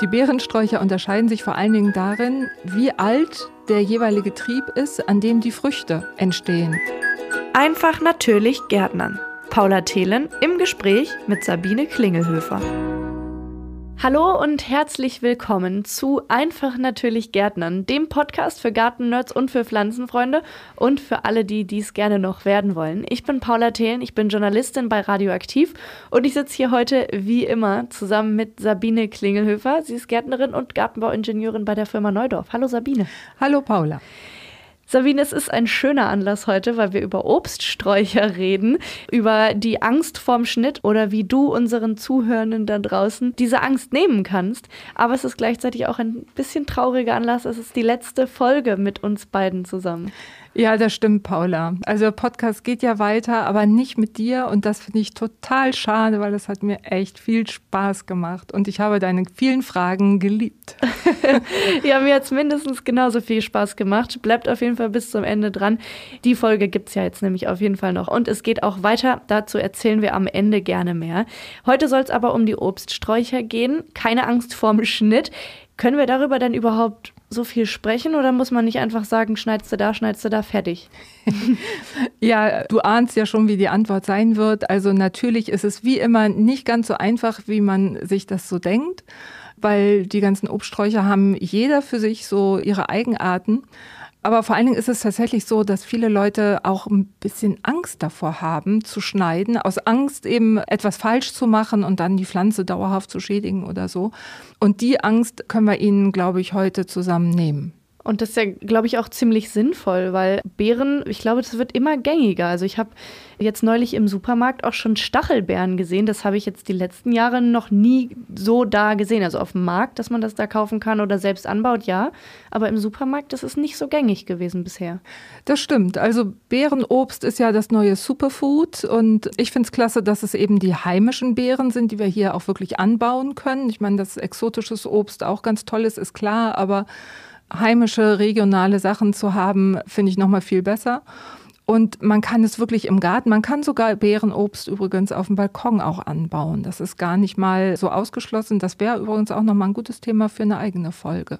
Die Beerensträucher unterscheiden sich vor allen Dingen darin, wie alt der jeweilige Trieb ist, an dem die Früchte entstehen. Einfach natürlich Gärtnern. Paula Thelen im Gespräch mit Sabine Klingelhöfer. Hallo und herzlich willkommen zu Einfach natürlich Gärtnern, dem Podcast für Gartennerds und für Pflanzenfreunde und für alle, die dies gerne noch werden wollen. Ich bin Paula Thelen, ich bin Journalistin bei Radioaktiv und ich sitze hier heute wie immer zusammen mit Sabine Klingelhöfer. Sie ist Gärtnerin und Gartenbauingenieurin bei der Firma Neudorf. Hallo Sabine. Hallo Paula. Sabine, es ist ein schöner Anlass heute, weil wir über Obststräucher reden, über die Angst vorm Schnitt oder wie du unseren Zuhörenden da draußen diese Angst nehmen kannst. Aber es ist gleichzeitig auch ein bisschen trauriger Anlass. Es ist die letzte Folge mit uns beiden zusammen. Ja, das stimmt, Paula. Also Podcast geht ja weiter, aber nicht mit dir und das finde ich total schade, weil das hat mir echt viel Spaß gemacht und ich habe deine vielen Fragen geliebt. ja, mir hat es mindestens genauso viel Spaß gemacht. Bleibt auf jeden Fall bis zum Ende dran. Die Folge gibt es ja jetzt nämlich auf jeden Fall noch und es geht auch weiter. Dazu erzählen wir am Ende gerne mehr. Heute soll es aber um die Obststräucher gehen. Keine Angst vorm Schnitt. Können wir darüber denn überhaupt so viel sprechen oder muss man nicht einfach sagen, schneidest du da, schneidest du da, fertig? ja, du ahnst ja schon, wie die Antwort sein wird. Also natürlich ist es wie immer nicht ganz so einfach, wie man sich das so denkt, weil die ganzen Obststräucher haben jeder für sich so ihre Eigenarten. Aber vor allen Dingen ist es tatsächlich so, dass viele Leute auch ein bisschen Angst davor haben, zu schneiden, aus Angst eben etwas falsch zu machen und dann die Pflanze dauerhaft zu schädigen oder so. Und die Angst können wir ihnen, glaube ich, heute zusammen nehmen. Und das ist ja, glaube ich, auch ziemlich sinnvoll, weil Beeren, ich glaube, das wird immer gängiger. Also ich habe jetzt neulich im Supermarkt auch schon Stachelbeeren gesehen. Das habe ich jetzt die letzten Jahre noch nie so da gesehen. Also auf dem Markt, dass man das da kaufen kann oder selbst anbaut, ja. Aber im Supermarkt, das ist nicht so gängig gewesen bisher. Das stimmt. Also Beerenobst ist ja das neue Superfood. Und ich finde es klasse, dass es eben die heimischen Beeren sind, die wir hier auch wirklich anbauen können. Ich meine, dass exotisches Obst auch ganz toll ist, ist klar. Aber heimische, regionale Sachen zu haben, finde ich nochmal viel besser. Und man kann es wirklich im Garten, man kann sogar Beerenobst übrigens auf dem Balkon auch anbauen. Das ist gar nicht mal so ausgeschlossen. Das wäre übrigens auch nochmal ein gutes Thema für eine eigene Folge.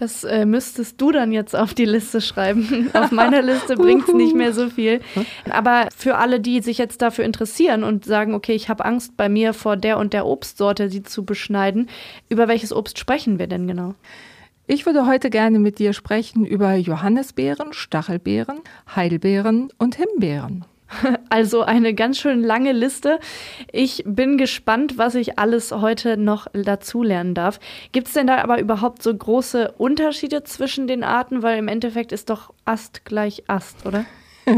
Das äh, müsstest du dann jetzt auf die Liste schreiben. auf meiner Liste bringt es nicht mehr so viel. Aber für alle, die sich jetzt dafür interessieren und sagen, okay, ich habe Angst bei mir vor der und der Obstsorte, sie zu beschneiden, über welches Obst sprechen wir denn genau? Ich würde heute gerne mit dir sprechen über Johannisbeeren, Stachelbeeren, Heidelbeeren und Himbeeren. Also eine ganz schön lange Liste. Ich bin gespannt, was ich alles heute noch dazulernen darf. Gibt es denn da aber überhaupt so große Unterschiede zwischen den Arten? Weil im Endeffekt ist doch Ast gleich Ast, oder?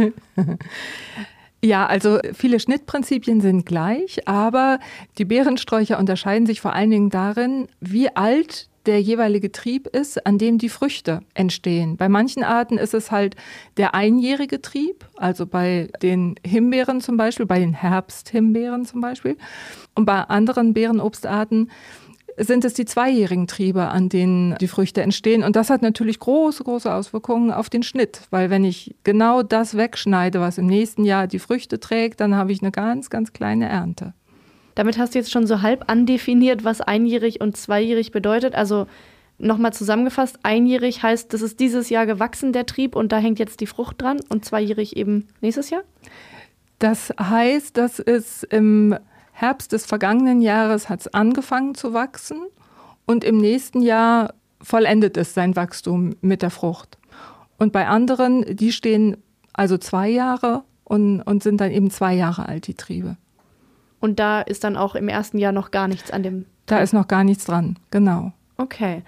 Ja, also viele Schnittprinzipien sind gleich, aber die Beerensträucher unterscheiden sich vor allen Dingen darin, wie alt der jeweilige Trieb ist, an dem die Früchte entstehen. Bei manchen Arten ist es halt der einjährige Trieb, also bei den Himbeeren zum Beispiel, bei den Herbsthimbeeren zum Beispiel. Und bei anderen Beerenobstarten sind es die zweijährigen Triebe, an denen die Früchte entstehen. Und das hat natürlich große, große Auswirkungen auf den Schnitt, weil wenn ich genau das wegschneide, was im nächsten Jahr die Früchte trägt, dann habe ich eine ganz, ganz kleine Ernte. Damit hast du jetzt schon so halb andefiniert, was einjährig und zweijährig bedeutet. Also nochmal zusammengefasst, einjährig heißt, das ist dieses Jahr gewachsen, der Trieb, und da hängt jetzt die Frucht dran und zweijährig eben nächstes Jahr? Das heißt, dass es im Herbst des vergangenen Jahres hat es angefangen zu wachsen und im nächsten Jahr vollendet es sein Wachstum mit der Frucht. Und bei anderen, die stehen also zwei Jahre und, und sind dann eben zwei Jahre alt, die Triebe. Und da ist dann auch im ersten Jahr noch gar nichts an dem. Da ist noch gar nichts dran, genau. Okay.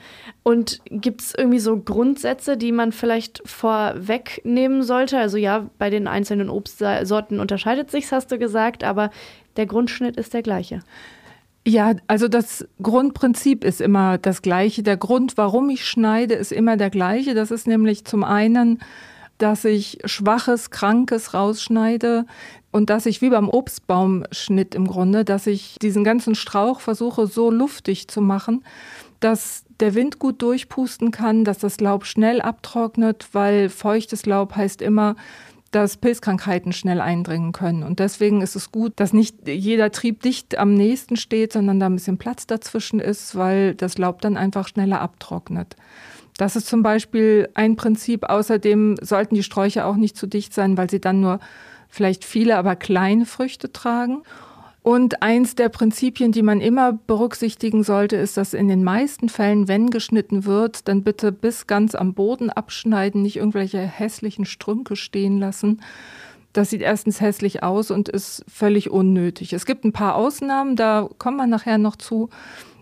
Und gibt es irgendwie so Grundsätze, die man vielleicht vorwegnehmen sollte? Also ja, bei den einzelnen Obstsorten unterscheidet sich, hast du gesagt, aber der Grundschnitt ist der gleiche. Ja, also das Grundprinzip ist immer das gleiche. Der Grund, warum ich schneide, ist immer der gleiche. Das ist nämlich zum einen, dass ich Schwaches, Krankes rausschneide, und dass ich wie beim Obstbaumschnitt im Grunde, dass ich diesen ganzen Strauch versuche so luftig zu machen, dass der Wind gut durchpusten kann, dass das Laub schnell abtrocknet, weil feuchtes Laub heißt immer, dass Pilzkrankheiten schnell eindringen können. Und deswegen ist es gut, dass nicht jeder Trieb dicht am nächsten steht, sondern da ein bisschen Platz dazwischen ist, weil das Laub dann einfach schneller abtrocknet. Das ist zum Beispiel ein Prinzip. Außerdem sollten die Sträucher auch nicht zu dicht sein, weil sie dann nur vielleicht viele, aber kleine Früchte tragen. Und eins der Prinzipien, die man immer berücksichtigen sollte, ist, dass in den meisten Fällen, wenn geschnitten wird, dann bitte bis ganz am Boden abschneiden, nicht irgendwelche hässlichen Strünke stehen lassen. Das sieht erstens hässlich aus und ist völlig unnötig. Es gibt ein paar Ausnahmen, da kommen wir nachher noch zu.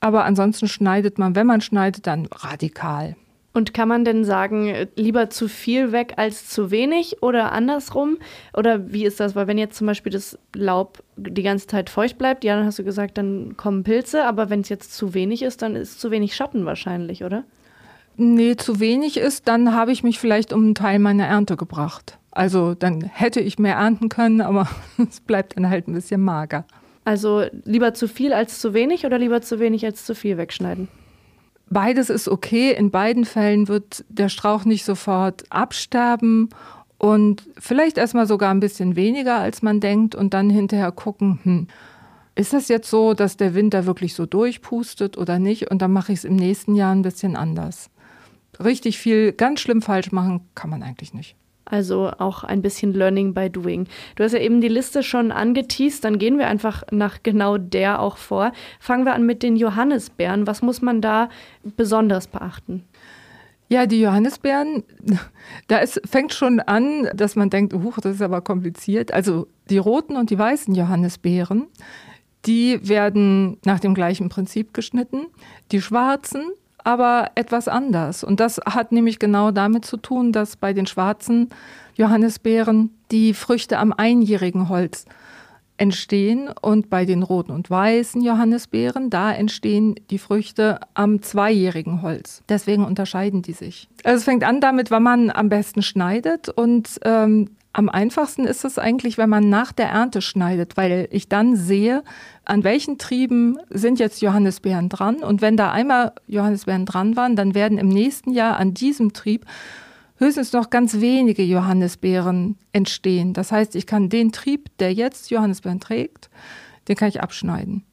Aber ansonsten schneidet man, wenn man schneidet, dann radikal. Und kann man denn sagen, lieber zu viel weg als zu wenig oder andersrum? Oder wie ist das? Weil wenn jetzt zum Beispiel das Laub die ganze Zeit feucht bleibt, ja, dann hast du gesagt, dann kommen Pilze, aber wenn es jetzt zu wenig ist, dann ist zu wenig Schatten wahrscheinlich, oder? Nee, zu wenig ist, dann habe ich mich vielleicht um einen Teil meiner Ernte gebracht. Also dann hätte ich mehr ernten können, aber es bleibt dann halt ein bisschen mager. Also lieber zu viel als zu wenig oder lieber zu wenig als zu viel wegschneiden? Beides ist okay. In beiden Fällen wird der Strauch nicht sofort absterben und vielleicht erstmal sogar ein bisschen weniger, als man denkt und dann hinterher gucken, hm, ist das jetzt so, dass der Wind da wirklich so durchpustet oder nicht? Und dann mache ich es im nächsten Jahr ein bisschen anders. Richtig viel ganz schlimm falsch machen kann man eigentlich nicht. Also auch ein bisschen Learning by Doing. Du hast ja eben die Liste schon angeteased, dann gehen wir einfach nach genau der auch vor. Fangen wir an mit den Johannisbeeren. Was muss man da besonders beachten? Ja, die Johannisbeeren, da ist, fängt schon an, dass man denkt, huch, das ist aber kompliziert. Also die roten und die weißen Johannisbeeren, die werden nach dem gleichen Prinzip geschnitten. Die schwarzen, aber etwas anders. Und das hat nämlich genau damit zu tun, dass bei den schwarzen Johannisbeeren die Früchte am einjährigen Holz entstehen und bei den roten und weißen Johannisbeeren, da entstehen die Früchte am zweijährigen Holz. Deswegen unterscheiden die sich. Also es fängt an damit, wann man am besten schneidet und ähm, am einfachsten ist es eigentlich, wenn man nach der Ernte schneidet, weil ich dann sehe, an welchen Trieben sind jetzt Johannisbeeren dran. Und wenn da einmal Johannisbeeren dran waren, dann werden im nächsten Jahr an diesem Trieb höchstens noch ganz wenige Johannisbeeren entstehen. Das heißt, ich kann den Trieb, der jetzt Johannisbeeren trägt, den kann ich abschneiden.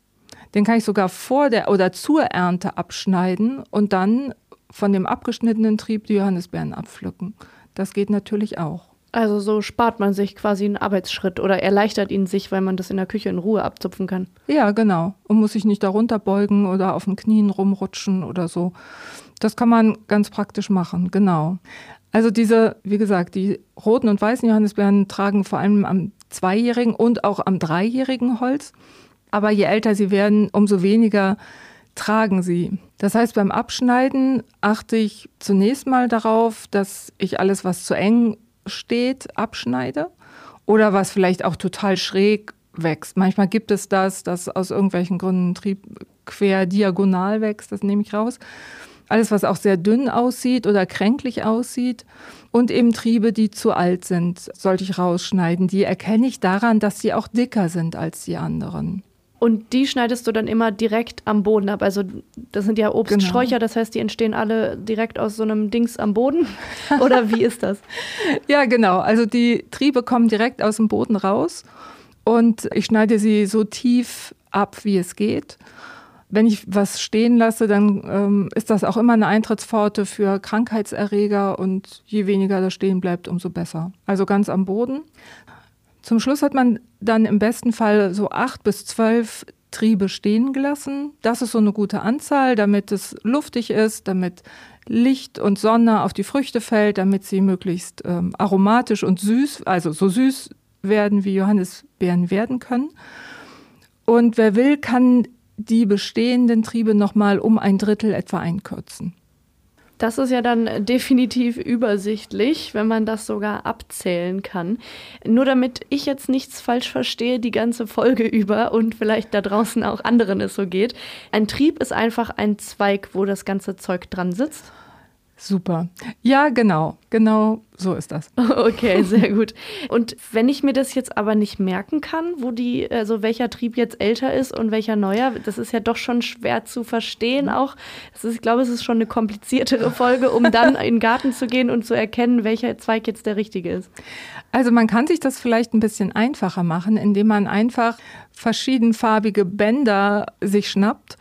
Den kann ich sogar vor der oder zur Ernte abschneiden und dann von dem abgeschnittenen Trieb die Johannisbeeren abpflücken. Das geht natürlich auch. Also so spart man sich quasi einen Arbeitsschritt oder erleichtert ihn sich, weil man das in der Küche in Ruhe abzupfen kann. Ja, genau. Und muss sich nicht darunter beugen oder auf den Knien rumrutschen oder so. Das kann man ganz praktisch machen, genau. Also diese, wie gesagt, die roten und weißen Johannisbeeren tragen vor allem am zweijährigen und auch am dreijährigen Holz. Aber je älter sie werden, umso weniger tragen sie. Das heißt, beim Abschneiden achte ich zunächst mal darauf, dass ich alles, was zu eng steht, abschneide oder was vielleicht auch total schräg wächst. Manchmal gibt es das, dass aus irgendwelchen Gründen Trieb quer diagonal wächst, das nehme ich raus. Alles, was auch sehr dünn aussieht oder kränklich aussieht und eben Triebe, die zu alt sind, sollte ich rausschneiden. Die erkenne ich daran, dass sie auch dicker sind als die anderen. Und die schneidest du dann immer direkt am Boden ab. Also das sind ja Obststräucher, genau. das heißt, die entstehen alle direkt aus so einem Dings am Boden. Oder wie ist das? ja, genau. Also die Triebe kommen direkt aus dem Boden raus und ich schneide sie so tief ab, wie es geht. Wenn ich was stehen lasse, dann ähm, ist das auch immer eine Eintrittspforte für Krankheitserreger und je weniger da stehen bleibt, umso besser. Also ganz am Boden. Zum Schluss hat man dann im besten Fall so acht bis zwölf Triebe stehen gelassen. Das ist so eine gute Anzahl, damit es luftig ist, damit Licht und Sonne auf die Früchte fällt, damit sie möglichst ähm, aromatisch und süß, also so süß werden, wie Johannisbeeren werden können. Und wer will, kann die bestehenden Triebe nochmal um ein Drittel etwa einkürzen. Das ist ja dann definitiv übersichtlich, wenn man das sogar abzählen kann. Nur damit ich jetzt nichts falsch verstehe, die ganze Folge über und vielleicht da draußen auch anderen es so geht. Ein Trieb ist einfach ein Zweig, wo das ganze Zeug dran sitzt. Super. Ja, genau. Genau so ist das. Okay, sehr gut. Und wenn ich mir das jetzt aber nicht merken kann, wo die, also welcher Trieb jetzt älter ist und welcher neuer, das ist ja doch schon schwer zu verstehen auch. Ist, ich glaube, es ist schon eine kompliziertere Folge, um dann in den Garten zu gehen und zu erkennen, welcher Zweig jetzt der richtige ist. Also man kann sich das vielleicht ein bisschen einfacher machen, indem man einfach verschiedenfarbige Bänder sich schnappt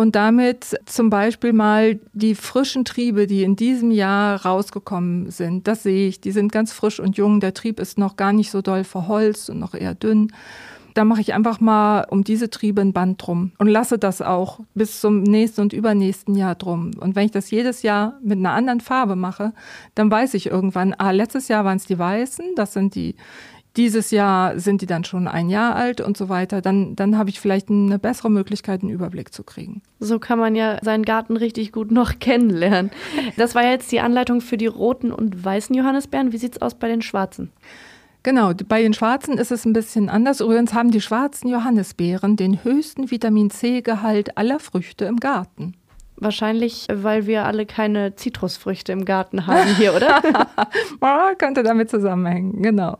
und damit zum Beispiel mal die frischen Triebe, die in diesem Jahr rausgekommen sind, das sehe ich, die sind ganz frisch und jung, der Trieb ist noch gar nicht so doll verholzt und noch eher dünn. Da mache ich einfach mal um diese Triebe ein Band drum und lasse das auch bis zum nächsten und übernächsten Jahr drum. Und wenn ich das jedes Jahr mit einer anderen Farbe mache, dann weiß ich irgendwann, ah, letztes Jahr waren es die weißen, das sind die dieses Jahr sind die dann schon ein Jahr alt und so weiter, dann, dann habe ich vielleicht eine bessere Möglichkeit, einen Überblick zu kriegen. So kann man ja seinen Garten richtig gut noch kennenlernen. Das war jetzt die Anleitung für die roten und weißen Johannisbeeren. Wie sieht es aus bei den schwarzen? Genau, bei den schwarzen ist es ein bisschen anders. Übrigens haben die schwarzen Johannisbeeren den höchsten Vitamin C-Gehalt aller Früchte im Garten. Wahrscheinlich, weil wir alle keine Zitrusfrüchte im Garten haben hier, oder? könnte damit zusammenhängen, genau.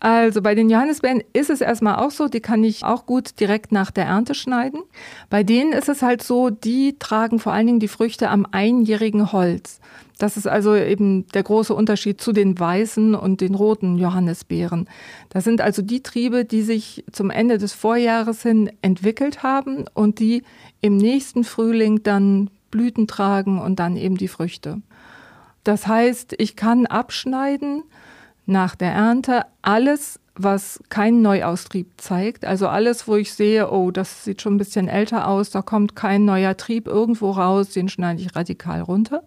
Also bei den Johannisbeeren ist es erstmal auch so, die kann ich auch gut direkt nach der Ernte schneiden. Bei denen ist es halt so, die tragen vor allen Dingen die Früchte am einjährigen Holz. Das ist also eben der große Unterschied zu den weißen und den roten Johannisbeeren. Das sind also die Triebe, die sich zum Ende des Vorjahres hin entwickelt haben und die im nächsten Frühling dann Blüten tragen und dann eben die Früchte. Das heißt, ich kann abschneiden, nach der Ernte alles, was keinen Neuaustrieb zeigt, also alles, wo ich sehe, oh, das sieht schon ein bisschen älter aus, da kommt kein neuer Trieb irgendwo raus, den schneide ich radikal runter.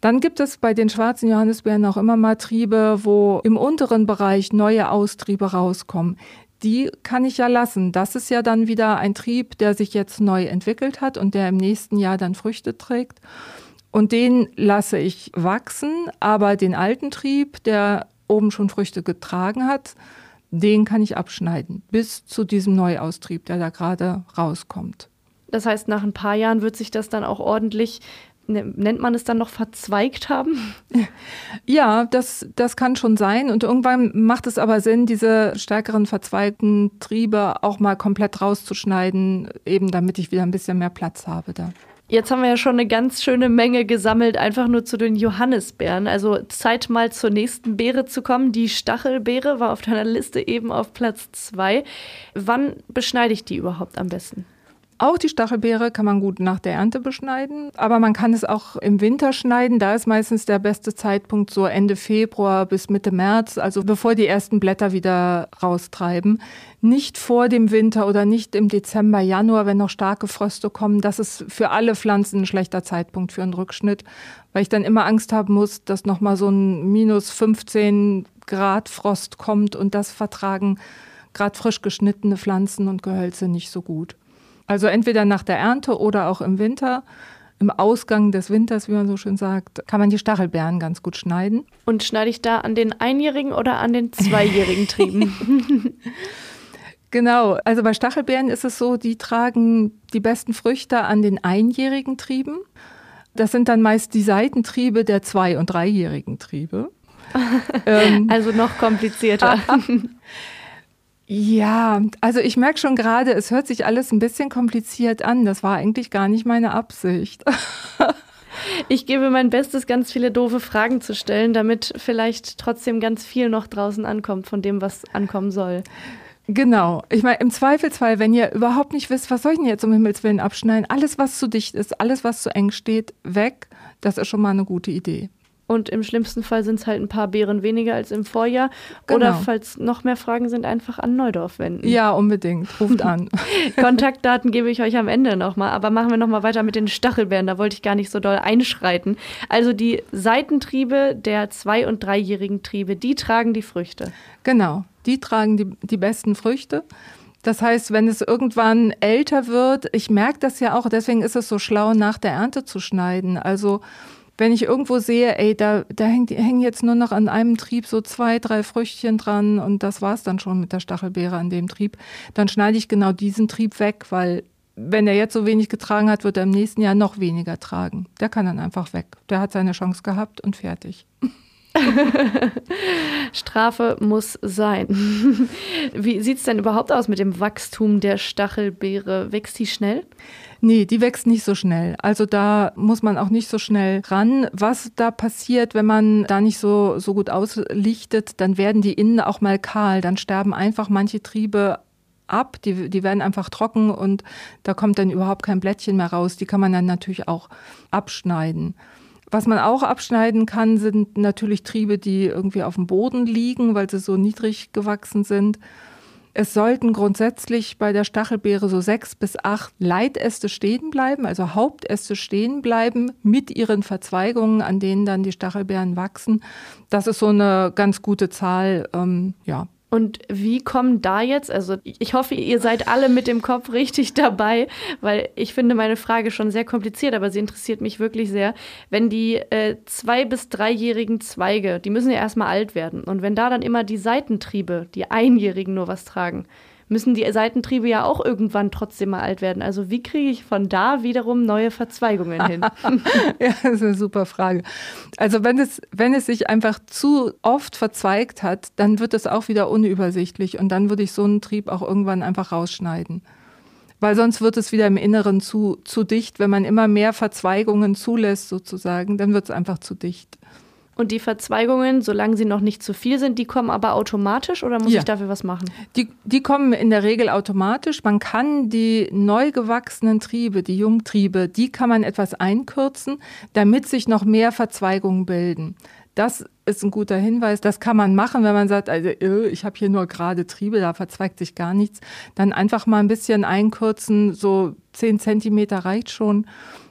Dann gibt es bei den schwarzen Johannisbeeren auch immer mal Triebe, wo im unteren Bereich neue Austriebe rauskommen. Die kann ich ja lassen. Das ist ja dann wieder ein Trieb, der sich jetzt neu entwickelt hat und der im nächsten Jahr dann Früchte trägt. Und den lasse ich wachsen, aber den alten Trieb, der oben schon Früchte getragen hat, den kann ich abschneiden, bis zu diesem Neuaustrieb, der da gerade rauskommt. Das heißt, nach ein paar Jahren wird sich das dann auch ordentlich, ne, nennt man es dann noch verzweigt haben? Ja, das, das kann schon sein. Und irgendwann macht es aber Sinn, diese stärkeren verzweigten Triebe auch mal komplett rauszuschneiden, eben damit ich wieder ein bisschen mehr Platz habe da. Jetzt haben wir ja schon eine ganz schöne Menge gesammelt, einfach nur zu den Johannisbeeren. Also Zeit mal zur nächsten Beere zu kommen. Die Stachelbeere war auf deiner Liste eben auf Platz zwei. Wann beschneide ich die überhaupt am besten? Auch die Stachelbeere kann man gut nach der Ernte beschneiden, aber man kann es auch im Winter schneiden. Da ist meistens der beste Zeitpunkt so Ende Februar bis Mitte März, also bevor die ersten Blätter wieder raustreiben. Nicht vor dem Winter oder nicht im Dezember, Januar, wenn noch starke Fröste kommen. Das ist für alle Pflanzen ein schlechter Zeitpunkt für einen Rückschnitt, weil ich dann immer Angst haben muss, dass nochmal so ein minus 15 Grad Frost kommt und das vertragen gerade frisch geschnittene Pflanzen und Gehölze nicht so gut. Also entweder nach der Ernte oder auch im Winter. Im Ausgang des Winters, wie man so schön sagt, kann man die Stachelbeeren ganz gut schneiden. Und schneide ich da an den einjährigen oder an den zweijährigen Trieben? genau, also bei Stachelbeeren ist es so, die tragen die besten Früchte an den einjährigen Trieben. Das sind dann meist die Seitentriebe der zwei- und dreijährigen Triebe. Ähm, also noch komplizierter. Ja, also ich merke schon gerade, es hört sich alles ein bisschen kompliziert an. Das war eigentlich gar nicht meine Absicht. Ich gebe mein Bestes, ganz viele doofe Fragen zu stellen, damit vielleicht trotzdem ganz viel noch draußen ankommt von dem, was ankommen soll. Genau. Ich meine, im Zweifelsfall, wenn ihr überhaupt nicht wisst, was soll ich denn jetzt um Himmels Willen abschneiden, alles, was zu dicht ist, alles, was zu eng steht, weg, das ist schon mal eine gute Idee. Und im schlimmsten Fall sind es halt ein paar Beeren weniger als im Vorjahr. Genau. Oder falls noch mehr Fragen sind, einfach an Neudorf wenden. Ja, unbedingt. Ruft an. Kontaktdaten gebe ich euch am Ende nochmal. Aber machen wir nochmal weiter mit den Stachelbeeren. Da wollte ich gar nicht so doll einschreiten. Also die Seitentriebe der zwei- und dreijährigen Triebe, die tragen die Früchte. Genau, die tragen die, die besten Früchte. Das heißt, wenn es irgendwann älter wird, ich merke das ja auch, deswegen ist es so schlau, nach der Ernte zu schneiden. Also wenn ich irgendwo sehe, ey, da, da hängen jetzt nur noch an einem Trieb so zwei, drei Früchtchen dran und das war's dann schon mit der Stachelbeere an dem Trieb, dann schneide ich genau diesen Trieb weg, weil wenn er jetzt so wenig getragen hat, wird er im nächsten Jahr noch weniger tragen. Der kann dann einfach weg. Der hat seine Chance gehabt und fertig. Strafe muss sein. Wie sieht es denn überhaupt aus mit dem Wachstum der Stachelbeere? Wächst die schnell? Nee, die wächst nicht so schnell. Also da muss man auch nicht so schnell ran. Was da passiert, wenn man da nicht so, so gut auslichtet, dann werden die innen auch mal kahl. Dann sterben einfach manche Triebe ab, die, die werden einfach trocken und da kommt dann überhaupt kein Blättchen mehr raus. Die kann man dann natürlich auch abschneiden. Was man auch abschneiden kann, sind natürlich Triebe, die irgendwie auf dem Boden liegen, weil sie so niedrig gewachsen sind. Es sollten grundsätzlich bei der Stachelbeere so sechs bis acht Leitäste stehen bleiben, also Hauptäste stehen bleiben mit ihren Verzweigungen, an denen dann die Stachelbeeren wachsen. Das ist so eine ganz gute Zahl. Ähm, ja, und wie kommen da jetzt, also ich hoffe, ihr seid alle mit dem Kopf richtig dabei, weil ich finde meine Frage schon sehr kompliziert, aber sie interessiert mich wirklich sehr. Wenn die äh, zwei- bis dreijährigen Zweige, die müssen ja erstmal alt werden. Und wenn da dann immer die Seitentriebe, die Einjährigen nur was tragen, müssen die Seitentriebe ja auch irgendwann trotzdem mal alt werden. Also wie kriege ich von da wiederum neue Verzweigungen hin? ja, das ist eine super Frage. Also wenn es, wenn es sich einfach zu oft verzweigt hat, dann wird es auch wieder unübersichtlich und dann würde ich so einen Trieb auch irgendwann einfach rausschneiden. Weil sonst wird es wieder im Inneren zu, zu dicht. Wenn man immer mehr Verzweigungen zulässt, sozusagen, dann wird es einfach zu dicht. Und die Verzweigungen, solange sie noch nicht zu viel sind, die kommen aber automatisch oder muss ja. ich dafür was machen? Die, die kommen in der Regel automatisch. Man kann die neu gewachsenen Triebe, die Jungtriebe, die kann man etwas einkürzen, damit sich noch mehr Verzweigungen bilden. Das ist ein guter Hinweis. Das kann man machen, wenn man sagt, also äh, ich habe hier nur gerade Triebe, da verzweigt sich gar nichts. Dann einfach mal ein bisschen einkürzen, so zehn Zentimeter reicht schon.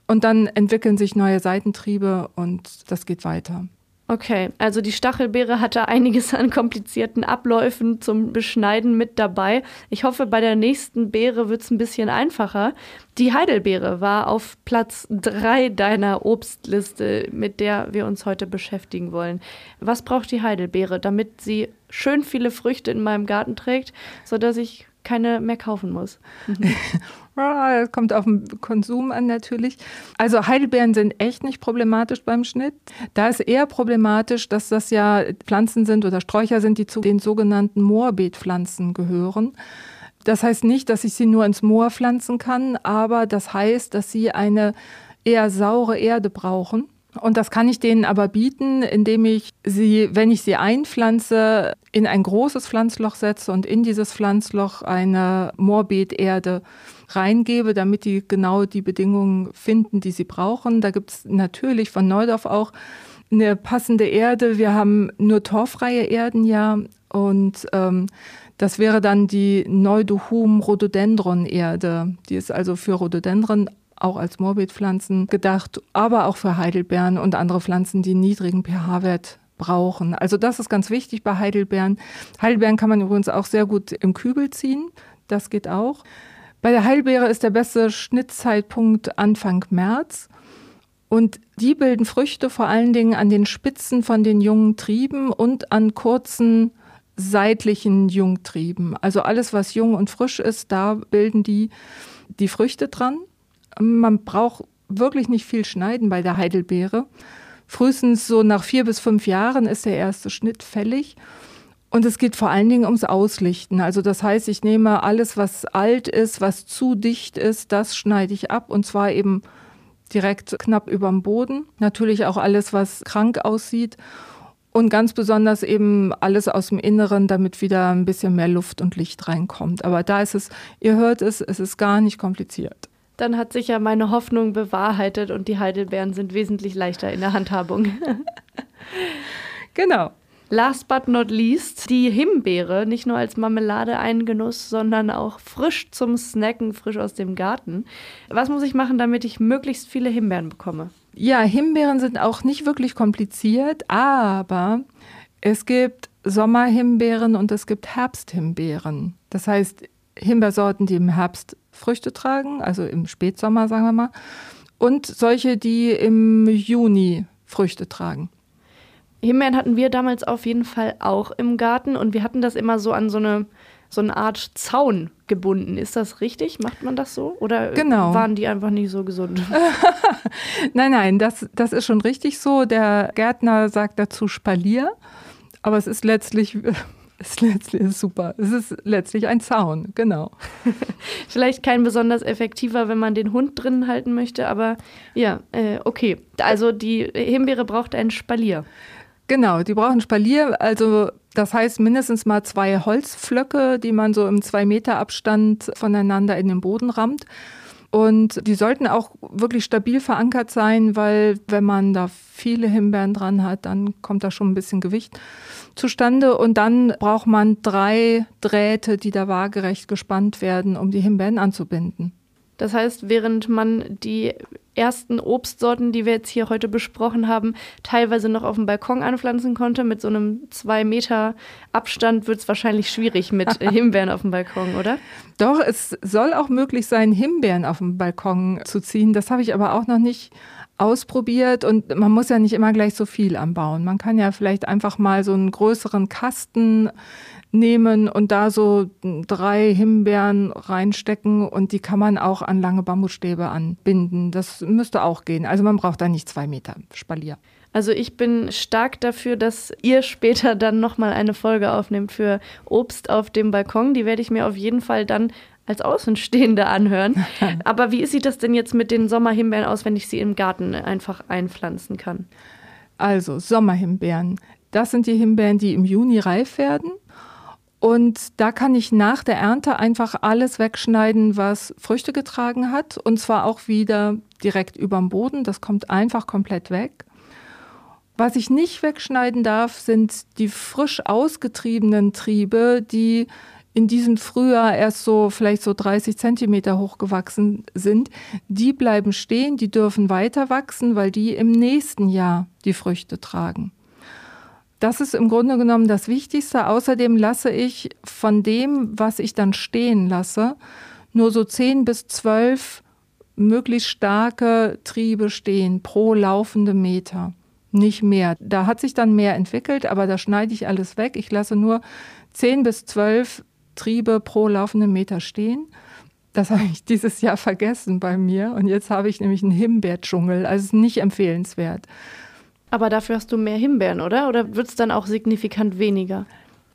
Und dann entwickeln sich neue Seitentriebe und das geht weiter. Okay, also die Stachelbeere hatte einiges an komplizierten Abläufen zum Beschneiden mit dabei. Ich hoffe, bei der nächsten Beere wird es ein bisschen einfacher. Die Heidelbeere war auf Platz drei deiner Obstliste, mit der wir uns heute beschäftigen wollen. Was braucht die Heidelbeere, damit sie schön viele Früchte in meinem Garten trägt, sodass ich keine mehr kaufen muss? Das kommt auf den Konsum an natürlich. Also Heidelbeeren sind echt nicht problematisch beim Schnitt. Da ist eher problematisch, dass das ja Pflanzen sind oder Sträucher sind, die zu den sogenannten Moorbeetpflanzen gehören. Das heißt nicht, dass ich sie nur ins Moor pflanzen kann, aber das heißt, dass sie eine eher saure Erde brauchen. Und das kann ich denen aber bieten, indem ich sie, wenn ich sie einpflanze, in ein großes Pflanzloch setze und in dieses Pflanzloch eine Moorbeeterde reingebe, damit die genau die Bedingungen finden, die sie brauchen. Da gibt es natürlich von Neudorf auch eine passende Erde. Wir haben nur torfreie Erden ja und ähm, das wäre dann die Neudohum Rhododendron Erde. Die ist also für Rhododendron auch als Morbidpflanzen gedacht, aber auch für Heidelbeeren und andere Pflanzen, die einen niedrigen pH-Wert brauchen. Also das ist ganz wichtig bei Heidelbeeren. Heidelbeeren kann man übrigens auch sehr gut im Kübel ziehen. Das geht auch. Bei der Heilbeere ist der beste Schnittzeitpunkt Anfang März. Und die bilden Früchte vor allen Dingen an den Spitzen von den jungen Trieben und an kurzen seitlichen Jungtrieben. Also alles, was jung und frisch ist, da bilden die die Früchte dran. Man braucht wirklich nicht viel schneiden bei der Heidelbeere. Frühestens so nach vier bis fünf Jahren ist der erste Schnitt fällig. Und es geht vor allen Dingen ums Auslichten. Also das heißt, ich nehme alles, was alt ist, was zu dicht ist, das schneide ich ab und zwar eben direkt knapp über dem Boden. Natürlich auch alles, was krank aussieht. Und ganz besonders eben alles aus dem Inneren, damit wieder ein bisschen mehr Luft und Licht reinkommt. Aber da ist es, ihr hört es, es ist gar nicht kompliziert. Dann hat sich ja meine Hoffnung bewahrheitet und die Heidelbeeren sind wesentlich leichter in der Handhabung. genau. Last but not least, die Himbeere, nicht nur als Marmelade ein Genuss, sondern auch frisch zum Snacken, frisch aus dem Garten. Was muss ich machen, damit ich möglichst viele Himbeeren bekomme? Ja, Himbeeren sind auch nicht wirklich kompliziert, aber es gibt Sommerhimbeeren und es gibt Herbsthimbeeren. Das heißt, Himbeersorten, die im Herbst Früchte tragen, also im Spätsommer, sagen wir mal, und solche, die im Juni Früchte tragen. Himbeeren hatten wir damals auf jeden Fall auch im Garten und wir hatten das immer so an so eine so eine Art Zaun gebunden. Ist das richtig? Macht man das so? Oder genau. waren die einfach nicht so gesund? nein, nein, das, das ist schon richtig so. Der Gärtner sagt dazu Spalier, aber es ist letztlich ist letztlich super. Es ist letztlich ein Zaun, genau. Vielleicht kein besonders effektiver, wenn man den Hund drin halten möchte, aber ja, äh, okay. Also die Himbeere braucht ein Spalier. Genau, die brauchen Spalier. Also das heißt mindestens mal zwei Holzflöcke, die man so im zwei Meter Abstand voneinander in den Boden rammt. Und die sollten auch wirklich stabil verankert sein, weil wenn man da viele Himbeeren dran hat, dann kommt da schon ein bisschen Gewicht zustande. Und dann braucht man drei Drähte, die da waagerecht gespannt werden, um die Himbeeren anzubinden. Das heißt, während man die ersten Obstsorten, die wir jetzt hier heute besprochen haben, teilweise noch auf dem Balkon anpflanzen konnte, mit so einem zwei Meter Abstand wird es wahrscheinlich schwierig mit Himbeeren auf dem Balkon, oder? Doch, es soll auch möglich sein, Himbeeren auf dem Balkon zu ziehen. Das habe ich aber auch noch nicht ausprobiert und man muss ja nicht immer gleich so viel anbauen. Man kann ja vielleicht einfach mal so einen größeren Kasten nehmen und da so drei Himbeeren reinstecken und die kann man auch an lange Bambusstäbe anbinden. Das müsste auch gehen. Also man braucht da nicht zwei Meter Spalier. Also ich bin stark dafür, dass ihr später dann nochmal eine Folge aufnehmt für Obst auf dem Balkon. Die werde ich mir auf jeden Fall dann als Außenstehende anhören. Aber wie sieht das denn jetzt mit den Sommerhimbeeren aus, wenn ich sie im Garten einfach einpflanzen kann? Also Sommerhimbeeren. Das sind die Himbeeren, die im Juni reif werden. Und da kann ich nach der Ernte einfach alles wegschneiden, was Früchte getragen hat. Und zwar auch wieder direkt überm Boden. Das kommt einfach komplett weg. Was ich nicht wegschneiden darf, sind die frisch ausgetriebenen Triebe, die in diesem Frühjahr erst so vielleicht so 30 Zentimeter hoch gewachsen sind. Die bleiben stehen, die dürfen weiter wachsen, weil die im nächsten Jahr die Früchte tragen. Das ist im Grunde genommen das Wichtigste. Außerdem lasse ich von dem, was ich dann stehen lasse, nur so zehn bis zwölf möglichst starke Triebe stehen pro laufende Meter. Nicht mehr. Da hat sich dann mehr entwickelt, aber da schneide ich alles weg. Ich lasse nur zehn bis zwölf Triebe pro laufenden Meter stehen. Das habe ich dieses Jahr vergessen bei mir. Und jetzt habe ich nämlich einen Himbeerdschungel. Also nicht empfehlenswert. Aber dafür hast du mehr Himbeeren, oder? Oder wird es dann auch signifikant weniger?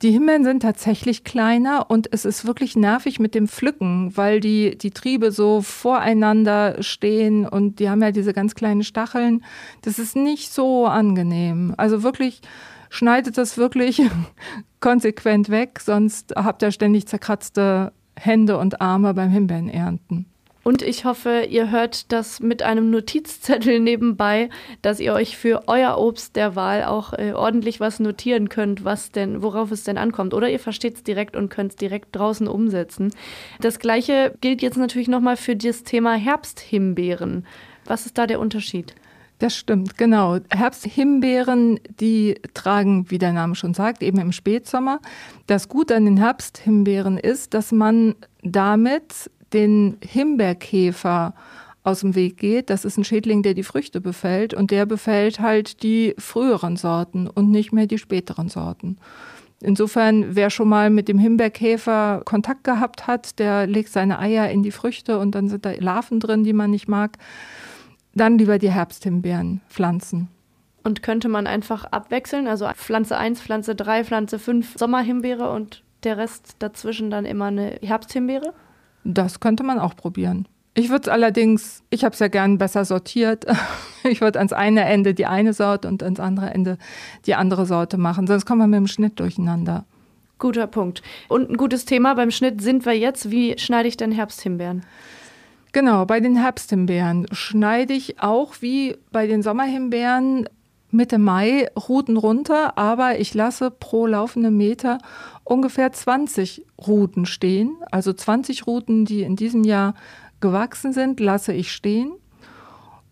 Die Himbeeren sind tatsächlich kleiner und es ist wirklich nervig mit dem Pflücken, weil die, die Triebe so voreinander stehen und die haben ja diese ganz kleinen Stacheln. Das ist nicht so angenehm. Also wirklich schneidet das wirklich konsequent weg, sonst habt ihr ständig zerkratzte Hände und Arme beim Himbeerenernten. Und ich hoffe, ihr hört das mit einem Notizzettel nebenbei, dass ihr euch für euer Obst der Wahl auch äh, ordentlich was notieren könnt, was denn, worauf es denn ankommt. Oder ihr versteht es direkt und könnt es direkt draußen umsetzen. Das gleiche gilt jetzt natürlich nochmal für das Thema Herbsthimbeeren. Was ist da der Unterschied? Das stimmt, genau. Herbsthimbeeren, die tragen, wie der Name schon sagt, eben im Spätsommer. Das Gute an den Herbsthimbeeren ist, dass man damit den Himbeerkäfer aus dem Weg geht. Das ist ein Schädling, der die Früchte befällt und der befällt halt die früheren Sorten und nicht mehr die späteren Sorten. Insofern, wer schon mal mit dem Himbeerkäfer Kontakt gehabt hat, der legt seine Eier in die Früchte und dann sind da Larven drin, die man nicht mag. Dann lieber die Herbsthimbeeren pflanzen. Und könnte man einfach abwechseln? Also Pflanze 1, Pflanze 3, Pflanze 5 Sommerhimbeere und der Rest dazwischen dann immer eine Herbsthimbeere? Das könnte man auch probieren. Ich würde es allerdings, ich habe es ja gern besser sortiert. Ich würde ans eine Ende die eine Sorte und ans andere Ende die andere Sorte machen. Sonst kommen wir mit dem Schnitt durcheinander. Guter Punkt. Und ein gutes Thema beim Schnitt sind wir jetzt. Wie schneide ich denn Herbsthimbeeren? Genau, bei den Herbsthimbeeren schneide ich auch wie bei den Sommerhimbeeren Mitte Mai Ruten runter, aber ich lasse pro laufende Meter ungefähr 20 Ruten stehen. Also 20 Ruten, die in diesem Jahr gewachsen sind, lasse ich stehen.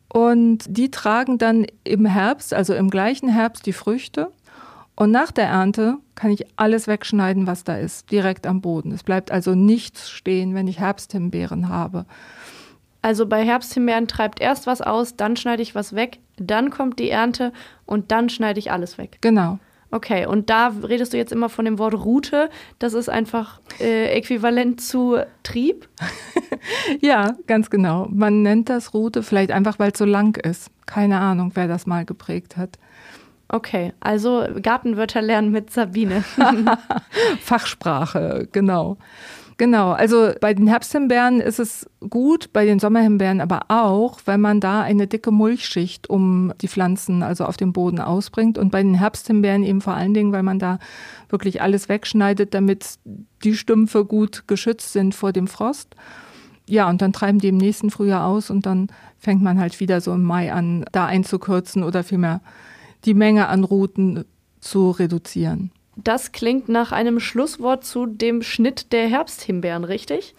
Und die tragen dann im Herbst, also im gleichen Herbst, die Früchte. Und nach der Ernte kann ich alles wegschneiden, was da ist, direkt am Boden. Es bleibt also nichts stehen, wenn ich Herbsthimbeeren habe. Also bei Herbsthimbeeren treibt erst was aus, dann schneide ich was weg, dann kommt die Ernte und dann schneide ich alles weg. Genau. Okay, und da redest du jetzt immer von dem Wort Route. Das ist einfach äh, äquivalent zu Trieb? ja, ganz genau. Man nennt das Route vielleicht einfach, weil es so lang ist. Keine Ahnung, wer das mal geprägt hat. Okay, also Gartenwörter lernen mit Sabine. Fachsprache, genau. Genau, also bei den Herbsthimbeeren ist es gut, bei den Sommerhimbeeren aber auch, wenn man da eine dicke Mulchschicht um die Pflanzen, also auf dem Boden ausbringt. Und bei den Herbsthimbeeren eben vor allen Dingen, weil man da wirklich alles wegschneidet, damit die Stümpfe gut geschützt sind vor dem Frost. Ja, und dann treiben die im nächsten Frühjahr aus und dann fängt man halt wieder so im Mai an, da einzukürzen oder vielmehr die Menge an Routen zu reduzieren. Das klingt nach einem Schlusswort zu dem Schnitt der Herbsthimbeeren, richtig?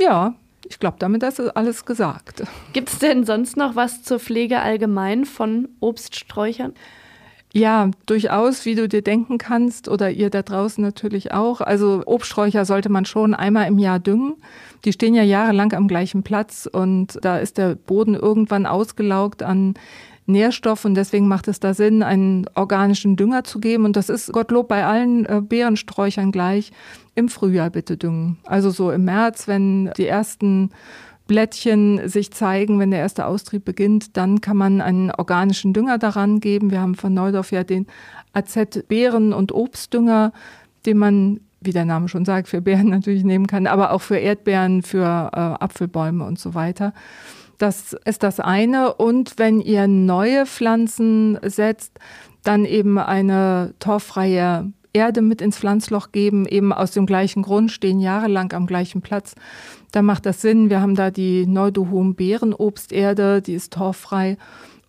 Ja, ich glaube, damit ist alles gesagt. Gibt es denn sonst noch was zur Pflege allgemein von Obststräuchern? Ja, durchaus, wie du dir denken kannst, oder ihr da draußen natürlich auch. Also Obststräucher sollte man schon einmal im Jahr düngen. Die stehen ja jahrelang am gleichen Platz und da ist der Boden irgendwann ausgelaugt an Nährstoff und deswegen macht es da Sinn, einen organischen Dünger zu geben. Und das ist Gottlob bei allen äh, Beerensträuchern gleich. Im Frühjahr bitte düngen. Also so im März, wenn die ersten Blättchen sich zeigen, wenn der erste Austrieb beginnt, dann kann man einen organischen Dünger daran geben. Wir haben von Neudorf ja den AZ-Beeren- und Obstdünger, den man, wie der Name schon sagt, für Beeren natürlich nehmen kann, aber auch für Erdbeeren, für äh, Apfelbäume und so weiter. Das ist das eine. Und wenn ihr neue Pflanzen setzt, dann eben eine torffreie Erde mit ins Pflanzloch geben, eben aus dem gleichen Grund, stehen jahrelang am gleichen Platz. Da macht das Sinn. Wir haben da die Neudohom Beerenobsterde, die ist torffrei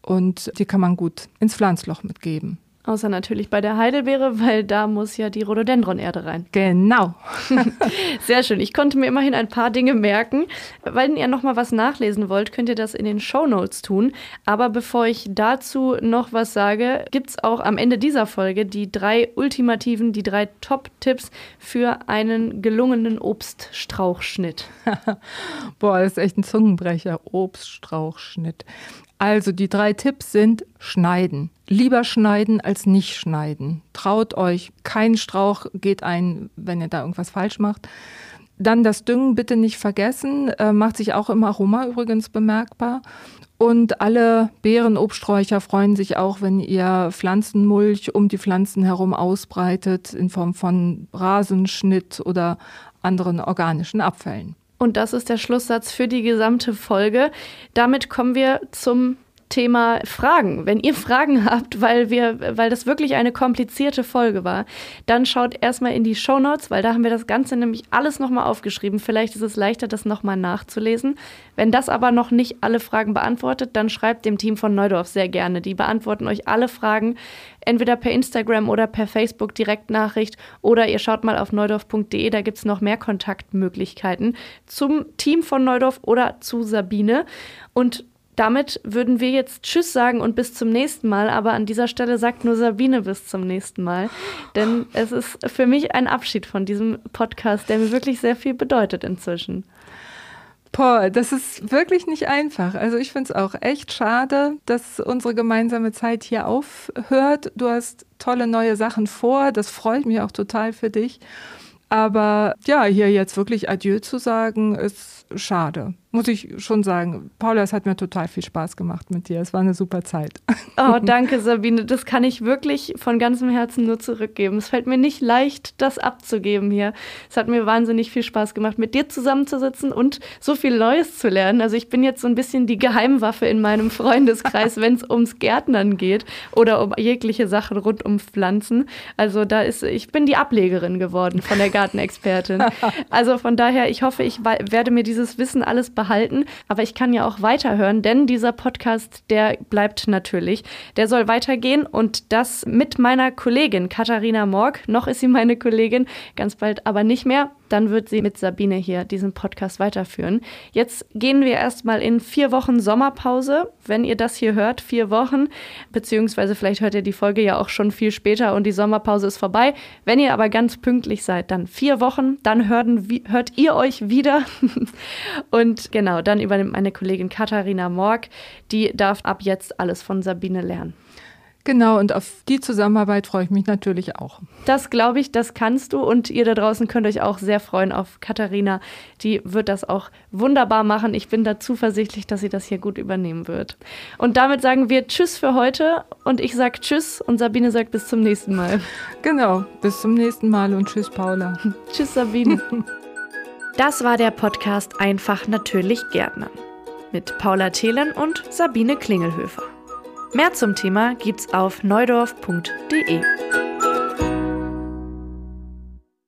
und die kann man gut ins Pflanzloch mitgeben. Außer natürlich bei der Heidelbeere, weil da muss ja die Rhododendronerde rein. Genau. Sehr schön. Ich konnte mir immerhin ein paar Dinge merken. Wenn ihr noch mal was nachlesen wollt, könnt ihr das in den Show Notes tun. Aber bevor ich dazu noch was sage, gibt es auch am Ende dieser Folge die drei ultimativen, die drei Top-Tipps für einen gelungenen Obststrauchschnitt. Boah, das ist echt ein Zungenbrecher. Obststrauchschnitt. Also die drei Tipps sind schneiden. Lieber schneiden als nicht schneiden. Traut euch, kein Strauch geht ein, wenn ihr da irgendwas falsch macht. Dann das Düngen bitte nicht vergessen, äh, macht sich auch im Aroma übrigens bemerkbar. Und alle Beerenobsträucher freuen sich auch, wenn ihr Pflanzenmulch um die Pflanzen herum ausbreitet in Form von Rasenschnitt oder anderen organischen Abfällen. Und das ist der Schlusssatz für die gesamte Folge. Damit kommen wir zum Thema Fragen. Wenn ihr Fragen habt, weil wir, weil das wirklich eine komplizierte Folge war, dann schaut erstmal in die Show Notes, weil da haben wir das Ganze nämlich alles nochmal aufgeschrieben. Vielleicht ist es leichter, das nochmal nachzulesen. Wenn das aber noch nicht alle Fragen beantwortet, dann schreibt dem Team von Neudorf sehr gerne. Die beantworten euch alle Fragen, entweder per Instagram oder per Facebook Direktnachricht oder ihr schaut mal auf neudorf.de, da gibt es noch mehr Kontaktmöglichkeiten zum Team von Neudorf oder zu Sabine. Und damit würden wir jetzt Tschüss sagen und bis zum nächsten Mal. Aber an dieser Stelle sagt nur Sabine bis zum nächsten Mal. Denn es ist für mich ein Abschied von diesem Podcast, der mir wirklich sehr viel bedeutet inzwischen. Paul, das ist wirklich nicht einfach. Also ich finde es auch echt schade, dass unsere gemeinsame Zeit hier aufhört. Du hast tolle neue Sachen vor. Das freut mich auch total für dich. Aber ja, hier jetzt wirklich Adieu zu sagen, ist schade muss ich schon sagen. Paula, es hat mir total viel Spaß gemacht mit dir. Es war eine super Zeit. Oh, danke, Sabine. Das kann ich wirklich von ganzem Herzen nur zurückgeben. Es fällt mir nicht leicht, das abzugeben hier. Es hat mir wahnsinnig viel Spaß gemacht, mit dir zusammenzusitzen und so viel Neues zu lernen. Also ich bin jetzt so ein bisschen die Geheimwaffe in meinem Freundeskreis, wenn es ums Gärtnern geht oder um jegliche Sachen rund um Pflanzen. Also da ist, ich bin die Ablegerin geworden von der Gartenexpertin. Also von daher, ich hoffe, ich werde mir dieses Wissen alles behalten behalten, aber ich kann ja auch weiterhören, denn dieser Podcast, der bleibt natürlich. Der soll weitergehen und das mit meiner Kollegin Katharina Morg. Noch ist sie meine Kollegin, ganz bald aber nicht mehr dann wird sie mit Sabine hier diesen Podcast weiterführen. Jetzt gehen wir erstmal in vier Wochen Sommerpause. Wenn ihr das hier hört, vier Wochen, beziehungsweise vielleicht hört ihr die Folge ja auch schon viel später und die Sommerpause ist vorbei. Wenn ihr aber ganz pünktlich seid, dann vier Wochen, dann hören, hört ihr euch wieder. und genau, dann übernimmt meine Kollegin Katharina Morg. Die darf ab jetzt alles von Sabine lernen. Genau, und auf die Zusammenarbeit freue ich mich natürlich auch. Das glaube ich, das kannst du und ihr da draußen könnt euch auch sehr freuen auf Katharina. Die wird das auch wunderbar machen. Ich bin da zuversichtlich, dass sie das hier gut übernehmen wird. Und damit sagen wir Tschüss für heute und ich sage Tschüss und Sabine sagt bis zum nächsten Mal. Genau, bis zum nächsten Mal und Tschüss, Paula. tschüss, Sabine. Das war der Podcast Einfach natürlich Gärtnern mit Paula Thelen und Sabine Klingelhöfer. Mehr zum Thema gibt's auf neudorf.de.